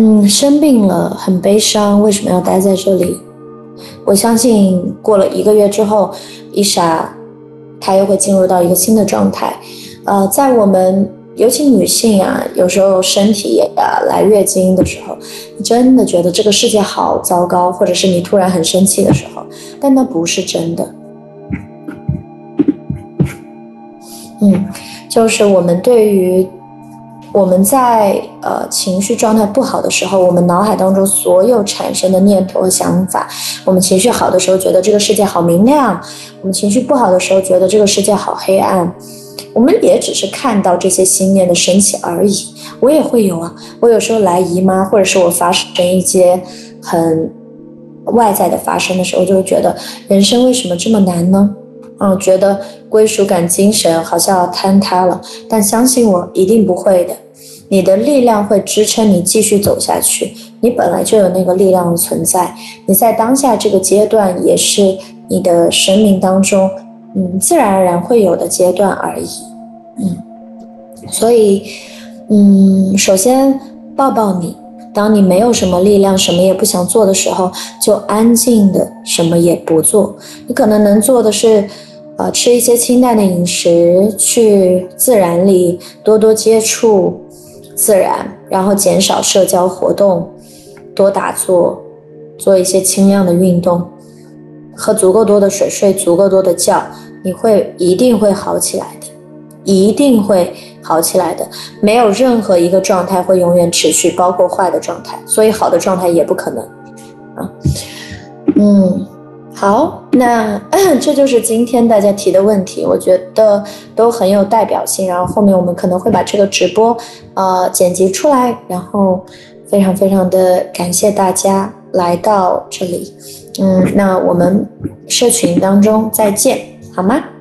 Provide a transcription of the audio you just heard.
嗯，生病了，很悲伤，为什么要待在这里？我相信过了一个月之后，伊莎，她又会进入到一个新的状态。呃，在我们尤其女性啊，有时候身体啊来月经的时候，你真的觉得这个世界好糟糕，或者是你突然很生气的时候，但那不是真的。嗯，就是我们对于。我们在呃情绪状态不好的时候，我们脑海当中所有产生的念头和想法，我们情绪好的时候觉得这个世界好明亮，我们情绪不好的时候觉得这个世界好黑暗，我们也只是看到这些心念的升起而已。我也会有啊，我有时候来姨妈，或者是我发生一些很外在的发生的时候，就会觉得人生为什么这么难呢？嗯，觉得归属感、精神好像要坍塌了，但相信我，一定不会的。你的力量会支撑你继续走下去，你本来就有那个力量的存在。你在当下这个阶段，也是你的生命当中，嗯，自然而然会有的阶段而已。嗯，所以，嗯，首先抱抱你。当你没有什么力量，什么也不想做的时候，就安静的什么也不做。你可能能做的是。呃，吃一些清淡的饮食，去自然里多多接触自然，然后减少社交活动，多打坐，做一些轻量的运动，喝足够多的水，睡足够多的觉，你会一定会好起来的，一定会好起来的。没有任何一个状态会永远持续，包括坏的状态，所以好的状态也不可能。啊，嗯。好，那这就是今天大家提的问题，我觉得都很有代表性。然后后面我们可能会把这个直播，呃，剪辑出来。然后非常非常的感谢大家来到这里，嗯，那我们社群当中再见，好吗？